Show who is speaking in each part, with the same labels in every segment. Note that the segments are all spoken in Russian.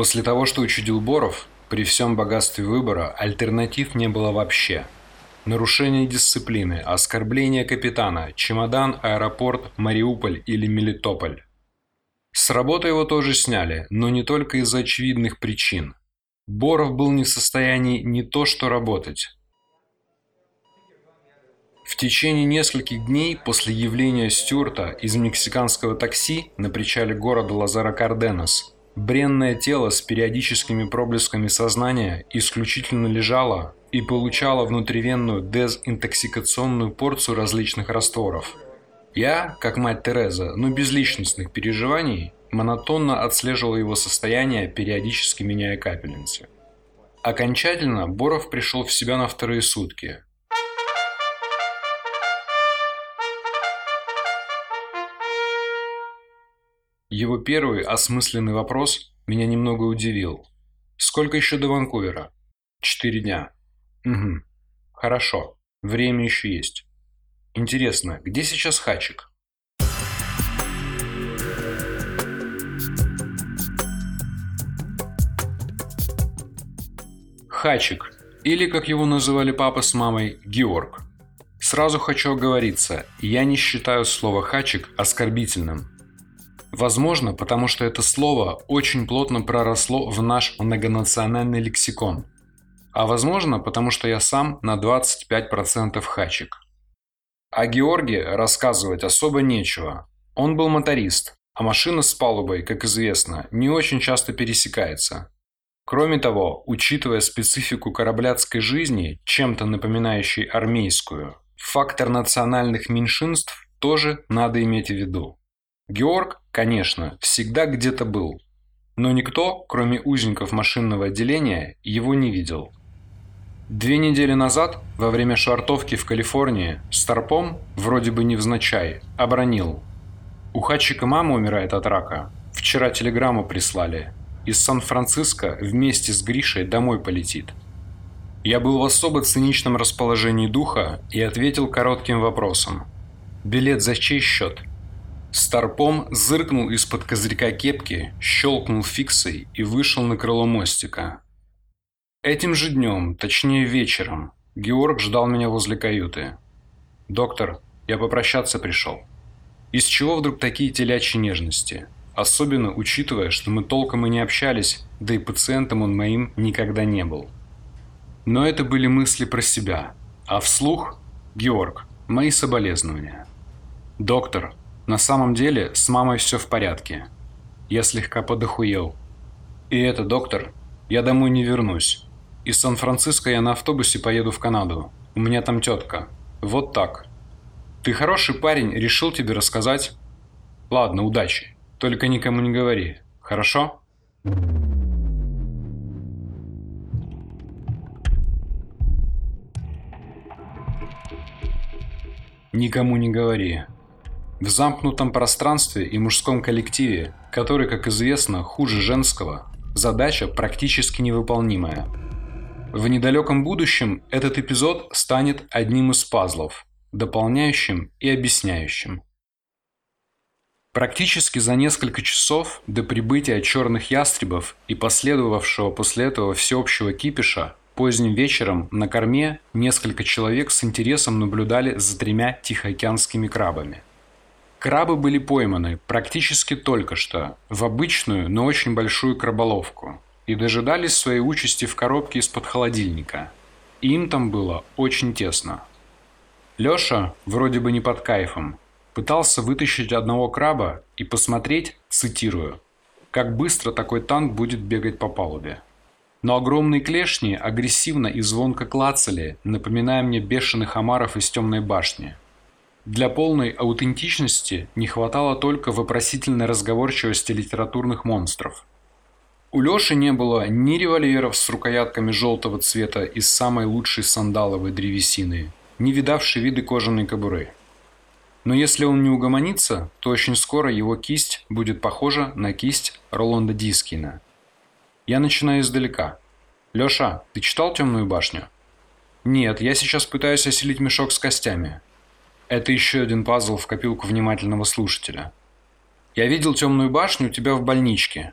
Speaker 1: После того, что учудил Боров, при всем богатстве выбора альтернатив не было вообще. Нарушение дисциплины, оскорбление капитана, чемодан, аэропорт, Мариуполь или Мелитополь. С работы его тоже сняли, но не только из-за очевидных причин. Боров был не в состоянии не то что работать. В течение нескольких дней после явления Стюарта из мексиканского такси на причале города Лазара Карденос бренное тело с периодическими проблесками сознания исключительно лежало и получало внутривенную дезинтоксикационную порцию различных растворов – я, как мать Тереза, но без личностных переживаний, монотонно отслеживал его состояние, периодически меняя капельницы. Окончательно Боров пришел в себя на вторые сутки. Его первый осмысленный вопрос меня немного удивил. «Сколько еще до Ванкувера?» «Четыре дня». «Угу. Хорошо. Время еще есть». Интересно, где сейчас Хачик? Хачик, или, как его называли папа с мамой, Георг. Сразу хочу оговориться, я не считаю слово «хачик» оскорбительным. Возможно, потому что это слово очень плотно проросло в наш многонациональный лексикон. А возможно, потому что я сам на 25% хачик. О Георге рассказывать особо нечего. Он был моторист, а машина с палубой, как известно, не очень часто пересекается. Кроме того, учитывая специфику корабляцкой жизни, чем-то напоминающей армейскую, фактор национальных меньшинств тоже надо иметь в виду. Георг, конечно, всегда где-то был, но никто, кроме узников машинного отделения, его не видел. Две недели назад, во время швартовки в Калифорнии, Старпом, вроде бы невзначай, обронил. У Хатчика мама умирает от рака. Вчера телеграмму прислали. Из Сан-Франциско вместе с Гришей домой полетит. Я был в особо циничном расположении духа и ответил коротким вопросом. «Билет за чей счет?» Старпом зыркнул из-под козырька кепки, щелкнул фиксой и вышел на крыло мостика. Этим же днем, точнее вечером, Георг ждал меня возле каюты. «Доктор, я попрощаться пришел». Из чего вдруг такие телячьи нежности? Особенно учитывая, что мы толком и не общались, да и пациентом он моим никогда не был. Но это были мысли про себя. А вслух «Георг, мои соболезнования». «Доктор, на самом деле с мамой все в порядке. Я слегка подохуел. И это, доктор, я домой не вернусь. Из Сан-Франциско я на автобусе поеду в Канаду. У меня там тетка. Вот так. Ты хороший парень, решил тебе рассказать. Ладно, удачи. Только никому не говори. Хорошо? Никому не говори. В замкнутом пространстве и мужском коллективе, который, как известно, хуже женского, задача практически невыполнимая – в недалеком будущем этот эпизод станет одним из пазлов, дополняющим и объясняющим. Практически за несколько часов до прибытия черных ястребов и последовавшего после этого всеобщего кипиша, поздним вечером на корме несколько человек с интересом наблюдали за тремя тихоокеанскими крабами. Крабы были пойманы практически только что в обычную, но очень большую краболовку – и дожидались своей участи в коробке из-под холодильника. им там было очень тесно. Лёша, вроде бы не под кайфом, пытался вытащить одного краба и посмотреть, цитирую, как быстро такой танк будет бегать по палубе. Но огромные клешни агрессивно и звонко клацали, напоминая мне бешеных омаров из темной башни. Для полной аутентичности не хватало только вопросительной разговорчивости литературных монстров – у Лёши не было ни револьверов с рукоятками желтого цвета из самой лучшей сандаловой древесины, ни видавшей виды кожаной кобуры. Но если он не угомонится, то очень скоро его кисть будет похожа на кисть Роланда Дискина. Я начинаю издалека. «Лёша, ты читал «Темную башню»?» «Нет, я сейчас пытаюсь осилить мешок с костями». Это еще один пазл в копилку внимательного слушателя. «Я видел «Темную башню» у тебя в больничке.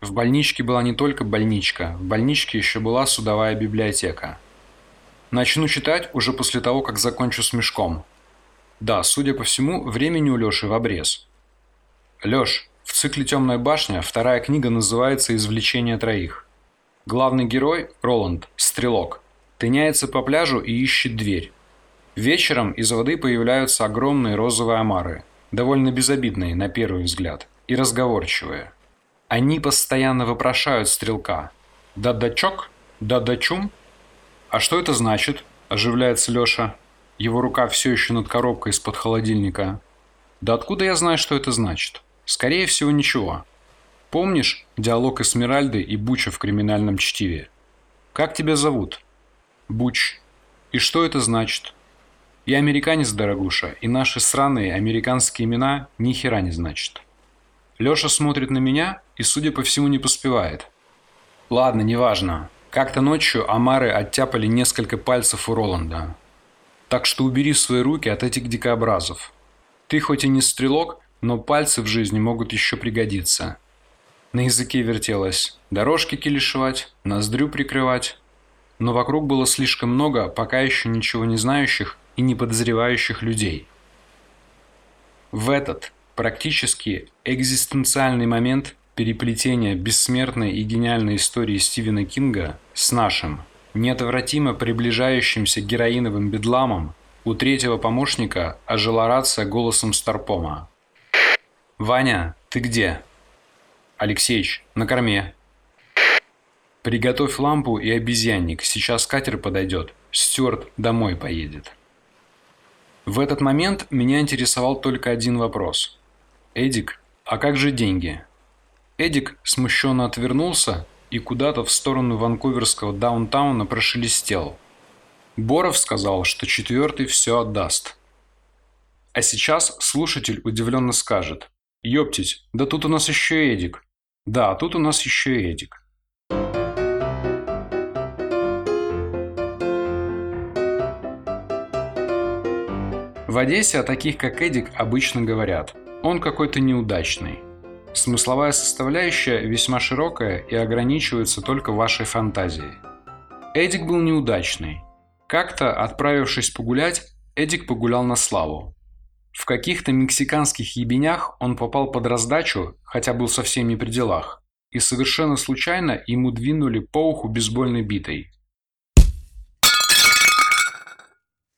Speaker 1: В больничке была не только больничка, в больничке еще была судовая библиотека. Начну читать уже после того, как закончу с мешком. Да, судя по всему, времени у Лёши в обрез. Лёш, в цикле «Темная башня» вторая книга называется «Извлечение троих». Главный герой, Роланд, стрелок, тыняется по пляжу и ищет дверь. Вечером из воды появляются огромные розовые омары, довольно безобидные на первый взгляд, и разговорчивые – они постоянно вопрошают стрелка. «Да-дачок? Да-дачум?» «А что это значит?» – оживляется Лёша. Его рука все еще над коробкой из-под холодильника. «Да откуда я знаю, что это значит?» «Скорее всего, ничего. Помнишь диалог Эсмеральды и Буча в криминальном чтиве? Как тебя зовут?» «Буч. И что это значит?» «Я американец, дорогуша, и наши сраные американские имена ни хера не значат». Лёша смотрит на меня и, судя по всему, не поспевает. Ладно, неважно. Как-то ночью Амары оттяпали несколько пальцев у Роланда. Так что убери свои руки от этих дикообразов. Ты хоть и не стрелок, но пальцы в жизни могут еще пригодиться. На языке вертелось дорожки килишевать, ноздрю прикрывать. Но вокруг было слишком много пока еще ничего не знающих и не подозревающих людей. В этот практически экзистенциальный момент переплетения бессмертной и гениальной истории Стивена Кинга с нашим, неотвратимо приближающимся героиновым бедламом, у третьего помощника ожила рация голосом Старпома. «Ваня, ты где?» «Алексеич, на корме». «Приготовь лампу и обезьянник, сейчас катер подойдет, Стюарт домой поедет». В этот момент меня интересовал только один вопрос – «Эдик, а как же деньги?» Эдик смущенно отвернулся и куда-то в сторону ванкуверского даунтауна прошелестел. Боров сказал, что четвертый все отдаст. А сейчас слушатель удивленно скажет. «Ёптить, да тут у нас еще Эдик». «Да, тут у нас еще Эдик». В Одессе о таких, как Эдик, обычно говорят – он какой-то неудачный. Смысловая составляющая весьма широкая и ограничивается только вашей фантазией. Эдик был неудачный. Как-то, отправившись погулять, Эдик погулял на славу. В каких-то мексиканских ебенях он попал под раздачу, хотя был совсем не при делах, и совершенно случайно ему двинули по уху бейсбольной битой.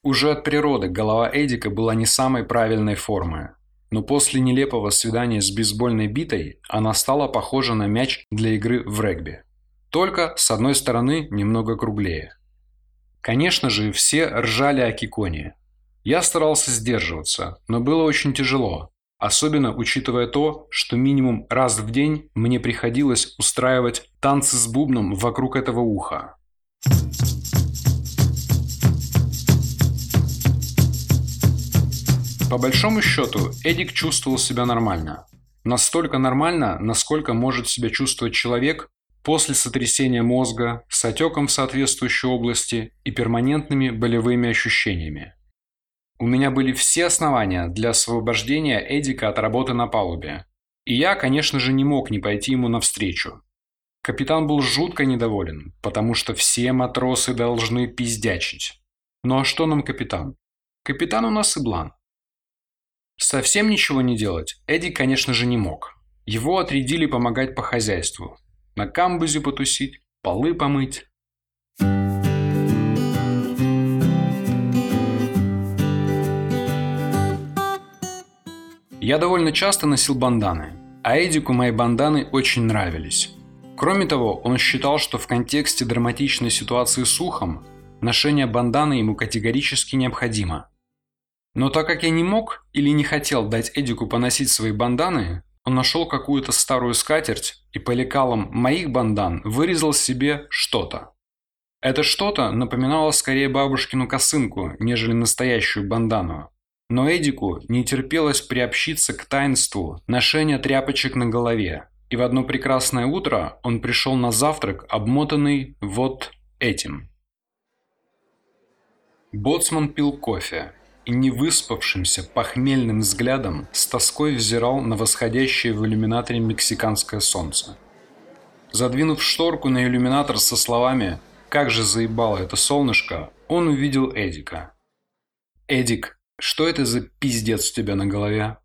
Speaker 1: Уже от природы голова Эдика была не самой правильной формы, но после нелепого свидания с бейсбольной битой она стала похожа на мяч для игры в регби. Только, с одной стороны, немного круглее. Конечно же, все ржали о Киконе. Я старался сдерживаться, но было очень тяжело, особенно учитывая то, что минимум раз в день мне приходилось устраивать танцы с бубном вокруг этого уха. По большому счету, Эдик чувствовал себя нормально. Настолько нормально, насколько может себя чувствовать человек после сотрясения мозга с отеком в соответствующей области и перманентными болевыми ощущениями. У меня были все основания для освобождения Эдика от работы на палубе. И я, конечно же, не мог не пойти ему навстречу. Капитан был жутко недоволен, потому что все матросы должны пиздячить. Ну а что нам капитан? Капитан у нас Иблан. Совсем ничего не делать Эдди, конечно же, не мог. Его отрядили помогать по хозяйству. На камбузе потусить, полы помыть. Я довольно часто носил банданы, а Эдику мои банданы очень нравились. Кроме того, он считал, что в контексте драматичной ситуации с ухом ношение банданы ему категорически необходимо – но так как я не мог или не хотел дать Эдику поносить свои банданы, он нашел какую-то старую скатерть и по лекалам моих бандан вырезал себе что-то. Это что-то напоминало скорее бабушкину косынку, нежели настоящую бандану. Но Эдику не терпелось приобщиться к таинству ношения тряпочек на голове. И в одно прекрасное утро он пришел на завтрак, обмотанный вот этим. Боцман пил кофе, и невыспавшимся похмельным взглядом с тоской взирал на восходящее в иллюминаторе мексиканское солнце. Задвинув шторку на иллюминатор со словами «Как же заебало это солнышко», он увидел Эдика. «Эдик, что это за пиздец у тебя на голове?»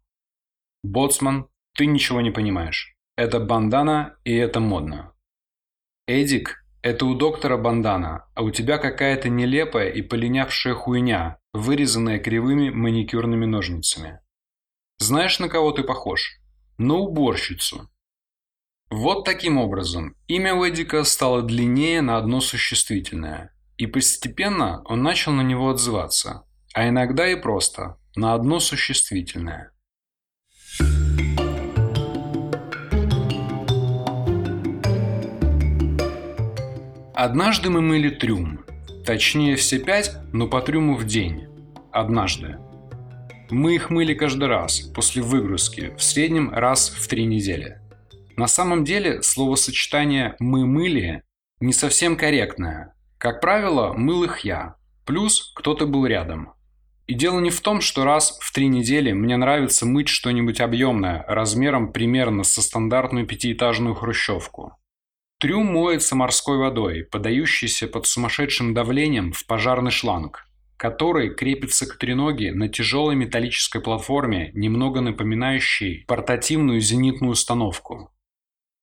Speaker 1: «Боцман, ты ничего не понимаешь. Это бандана и это модно». «Эдик, это у доктора бандана, а у тебя какая-то нелепая и полинявшая хуйня, вырезанная кривыми маникюрными ножницами. Знаешь, на кого ты похож? На уборщицу. Вот таким образом имя у Эдика стало длиннее на одно существительное, и постепенно он начал на него отзываться, а иногда и просто на одно существительное. Однажды мы мыли трюм. Точнее, все пять, но по трюму в день. Однажды. Мы их мыли каждый раз, после выгрузки, в среднем раз в три недели. На самом деле, словосочетание «мы мыли» не совсем корректное. Как правило, мыл их я, плюс кто-то был рядом. И дело не в том, что раз в три недели мне нравится мыть что-нибудь объемное, размером примерно со стандартную пятиэтажную хрущевку. Трюм моется морской водой, подающейся под сумасшедшим давлением в пожарный шланг, который крепится к треноге на тяжелой металлической платформе, немного напоминающей портативную зенитную установку.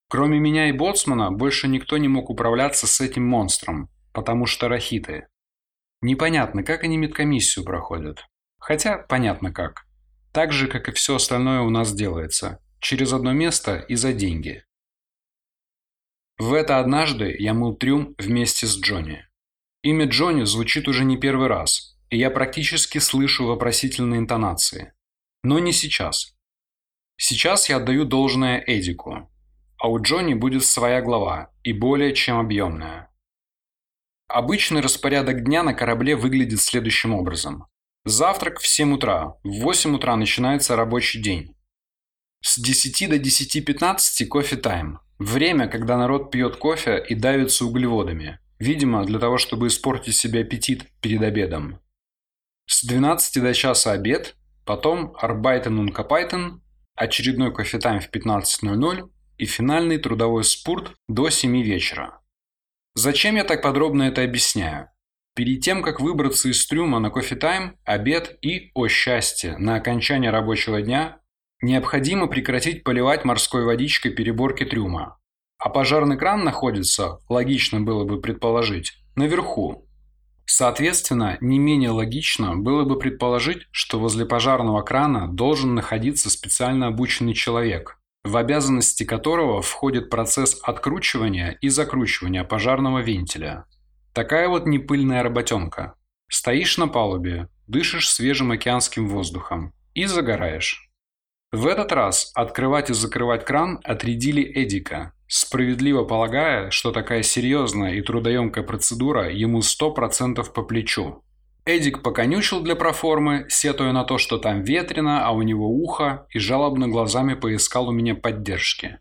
Speaker 1: Кроме меня и боцмана, больше никто не мог управляться с этим монстром, потому что рахиты. Непонятно, как они медкомиссию проходят. Хотя, понятно как. Так же, как и все остальное у нас делается. Через одно место и за деньги. В это однажды я мыл трюм вместе с Джонни. Имя Джонни звучит уже не первый раз, и я практически слышу вопросительные интонации. Но не сейчас. Сейчас я отдаю должное Эдику. А у Джонни будет своя глава, и более чем объемная. Обычный распорядок дня на корабле выглядит следующим образом. Завтрак в 7 утра, в 8 утра начинается рабочий день. С 10 до 10.15 кофе тайм. Время, когда народ пьет кофе и давится углеводами. Видимо, для того, чтобы испортить себе аппетит перед обедом. С 12 до часа обед, потом Арбайтен und Капайтен, очередной кофе-тайм в 15.00 и финальный трудовой спорт до 7 вечера. Зачем я так подробно это объясняю? Перед тем, как выбраться из трюма на кофе-тайм, обед и, о счастье, на окончание рабочего дня, Необходимо прекратить поливать морской водичкой переборки трюма. А пожарный кран находится, логично было бы предположить, наверху. Соответственно, не менее логично было бы предположить, что возле пожарного крана должен находиться специально обученный человек, в обязанности которого входит процесс откручивания и закручивания пожарного вентиля. Такая вот непыльная работенка. Стоишь на палубе, дышишь свежим океанским воздухом и загораешь. В этот раз открывать и закрывать кран отрядили Эдика, справедливо полагая, что такая серьезная и трудоемкая процедура ему 100% по плечу. Эдик поконючил для проформы, сетуя на то, что там ветрено, а у него ухо, и жалобно глазами поискал у меня поддержки.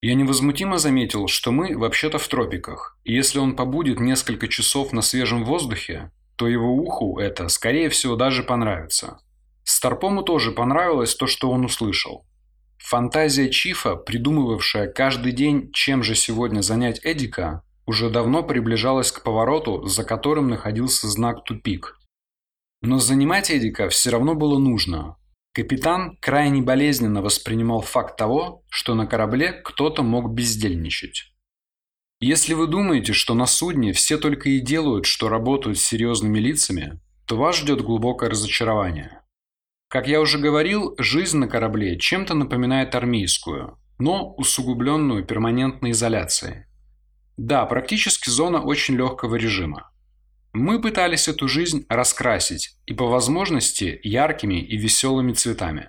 Speaker 1: Я невозмутимо заметил, что мы вообще-то в тропиках, и если он побудет несколько часов на свежем воздухе, то его уху это, скорее всего, даже понравится. Старпому тоже понравилось то, что он услышал. Фантазия Чифа, придумывавшая каждый день, чем же сегодня занять Эдика, уже давно приближалась к повороту, за которым находился знак «Тупик». Но занимать Эдика все равно было нужно. Капитан крайне болезненно воспринимал факт того, что на корабле кто-то мог бездельничать. Если вы думаете, что на судне все только и делают, что работают с серьезными лицами, то вас ждет глубокое разочарование. Как я уже говорил, жизнь на корабле чем-то напоминает армейскую, но усугубленную перманентной изоляцией. Да, практически зона очень легкого режима. Мы пытались эту жизнь раскрасить и по возможности яркими и веселыми цветами.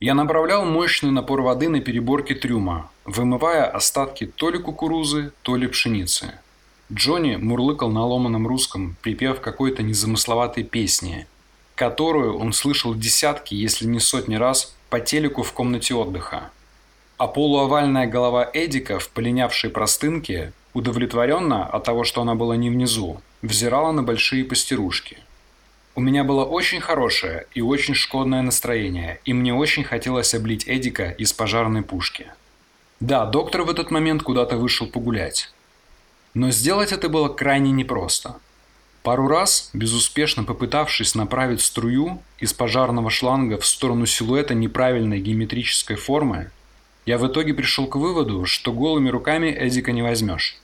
Speaker 1: Я направлял мощный напор воды на переборке трюма, вымывая остатки то ли кукурузы, то ли пшеницы. Джонни мурлыкал на ломаном русском, припев какой-то незамысловатой песни – которую он слышал десятки, если не сотни раз по телеку в комнате отдыха. А полуовальная голова Эдика в полинявшей простынке, удовлетворенно от того, что она была не внизу, взирала на большие пастерушки. У меня было очень хорошее и очень шкодное настроение, и мне очень хотелось облить Эдика из пожарной пушки. Да, доктор в этот момент куда-то вышел погулять. Но сделать это было крайне непросто. Пару раз, безуспешно попытавшись направить струю из пожарного шланга в сторону силуэта неправильной геометрической формы, я в итоге пришел к выводу, что голыми руками Эдика не возьмешь.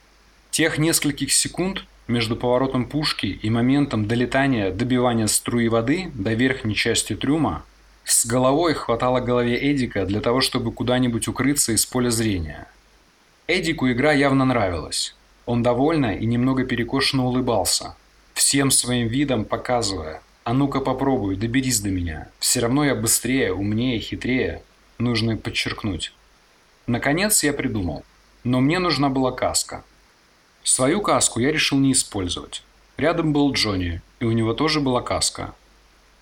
Speaker 1: Тех нескольких секунд между поворотом пушки и моментом долетания добивания струи воды до верхней части трюма с головой хватало голове Эдика для того, чтобы куда-нибудь укрыться из поля зрения. Эдику игра явно нравилась. Он довольно и немного перекошенно улыбался, всем своим видом показывая «А ну-ка попробуй, доберись до меня. Все равно я быстрее, умнее, хитрее». Нужно подчеркнуть. Наконец я придумал. Но мне нужна была каска. Свою каску я решил не использовать. Рядом был Джонни, и у него тоже была каска.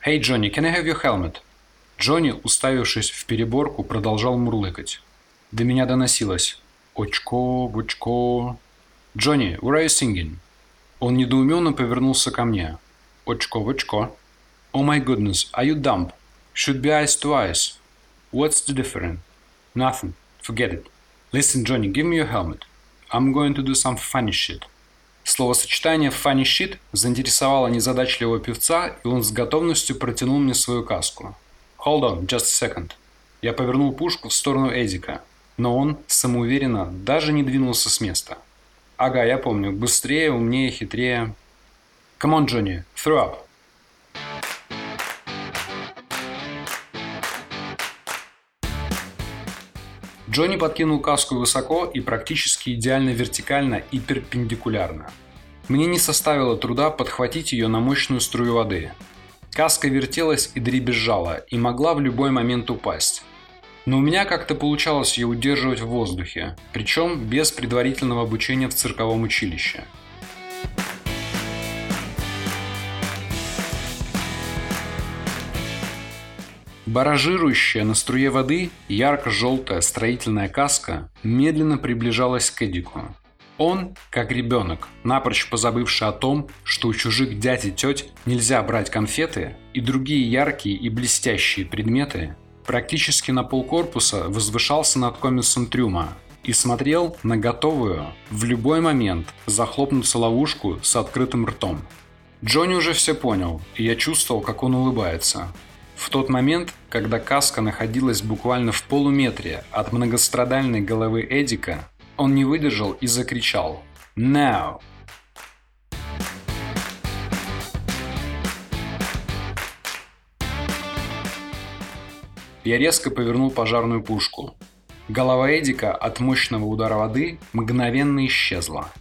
Speaker 1: «Hey, Johnny, can I have your helmet?» Джонни, уставившись в переборку, продолжал мурлыкать. До меня доносилось «Очко, очко». «Джонни, where are you singing?» Он недоуменно повернулся ко мне. «Очко, очко». «Oh my goodness, are you dumb? Should be eyes to eyes. What's the difference?» «Nothing. Forget it. Listen, Johnny, give me your helmet. I'm going to do some funny shit». Словосочетание «funny shit» заинтересовало незадачливого певца, и он с готовностью протянул мне свою каску. Hold on, just a second. Я повернул пушку в сторону Эдика, но он самоуверенно даже не двинулся с места. Ага, я помню. Быстрее, умнее, хитрее. Come on, Johnny, throw up. Джонни подкинул каску высоко и практически идеально вертикально и перпендикулярно. Мне не составило труда подхватить ее на мощную струю воды, Каска вертелась и дребезжала, и могла в любой момент упасть. Но у меня как-то получалось ее удерживать в воздухе, причем без предварительного обучения в цирковом училище. Баражирующая на струе воды ярко-желтая строительная каска медленно приближалась к Эдику. Он, как ребенок, напрочь позабывший о том, что у чужих дядь и теть нельзя брать конфеты и другие яркие и блестящие предметы, практически на полкорпуса возвышался над комисом трюма и смотрел на готовую в любой момент захлопнуться ловушку с открытым ртом. Джонни уже все понял, и я чувствовал, как он улыбается. В тот момент, когда каска находилась буквально в полуметре от многострадальной головы Эдика, он не выдержал и закричал «Now!». Я резко повернул пожарную пушку. Голова Эдика от мощного удара воды мгновенно исчезла.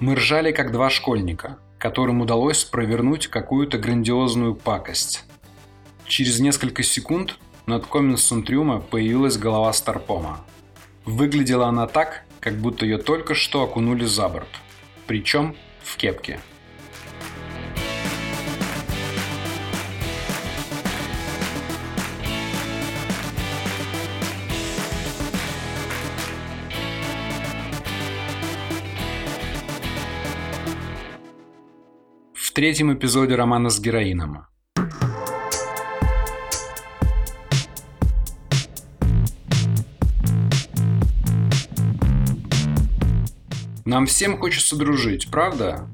Speaker 1: Мы ржали как два школьника, которым удалось провернуть какую-то грандиозную пакость. Через несколько секунд над коминсом трюма появилась голова Старпома. Выглядела она так, как будто ее только что окунули за борт. Причем в кепке. Третьем эпизоде романа с героином Нам всем хочется дружить, правда?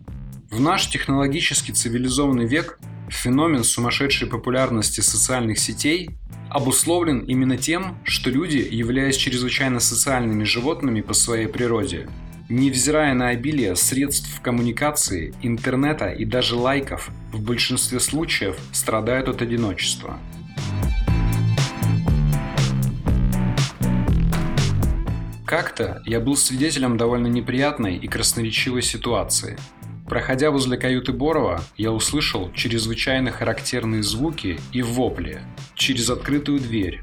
Speaker 1: В наш технологически цивилизованный век феномен сумасшедшей популярности социальных сетей обусловлен именно тем, что люди, являясь чрезвычайно социальными животными по своей природе, невзирая на обилие средств коммуникации, интернета и даже лайков, в большинстве случаев страдают от одиночества – Как-то я был свидетелем довольно неприятной и красноречивой ситуации. Проходя возле каюты Борова, я услышал чрезвычайно характерные звуки и вопли через открытую дверь.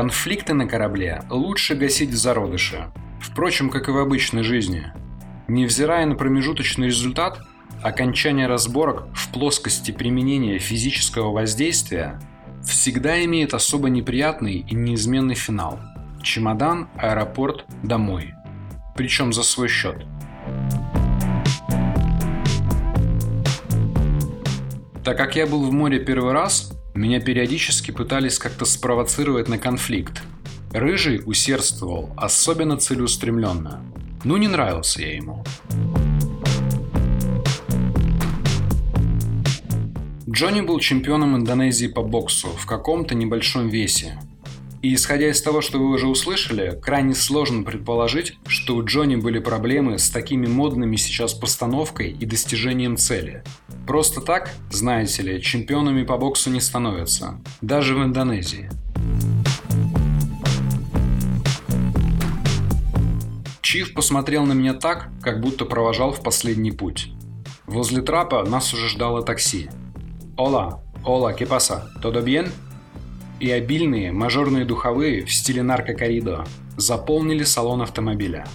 Speaker 1: Конфликты на корабле лучше гасить в зародыше. Впрочем, как и в обычной жизни. Невзирая на промежуточный результат, окончание разборок в плоскости применения физического воздействия всегда имеет особо неприятный и неизменный финал. Чемодан, аэропорт, домой. Причем за свой счет. Так как я был в море первый раз, меня периодически пытались как-то спровоцировать на конфликт. Рыжий усердствовал особенно целеустремленно. Ну не нравился я ему. Джонни был чемпионом Индонезии по боксу в каком-то небольшом весе. И исходя из того, что вы уже услышали, крайне сложно предположить, что у Джонни были проблемы с такими модными сейчас постановкой и достижением цели. Просто так, знаете ли, чемпионами по боксу не становятся, даже в Индонезии. Чиф посмотрел на меня так, как будто провожал в последний путь. Возле трапа нас уже ждало такси. «Ола, ола, ¿qué pasa? ¿Todo bien?» И обильные мажорные духовые в стиле наркокоридо заполнили салон автомобиля –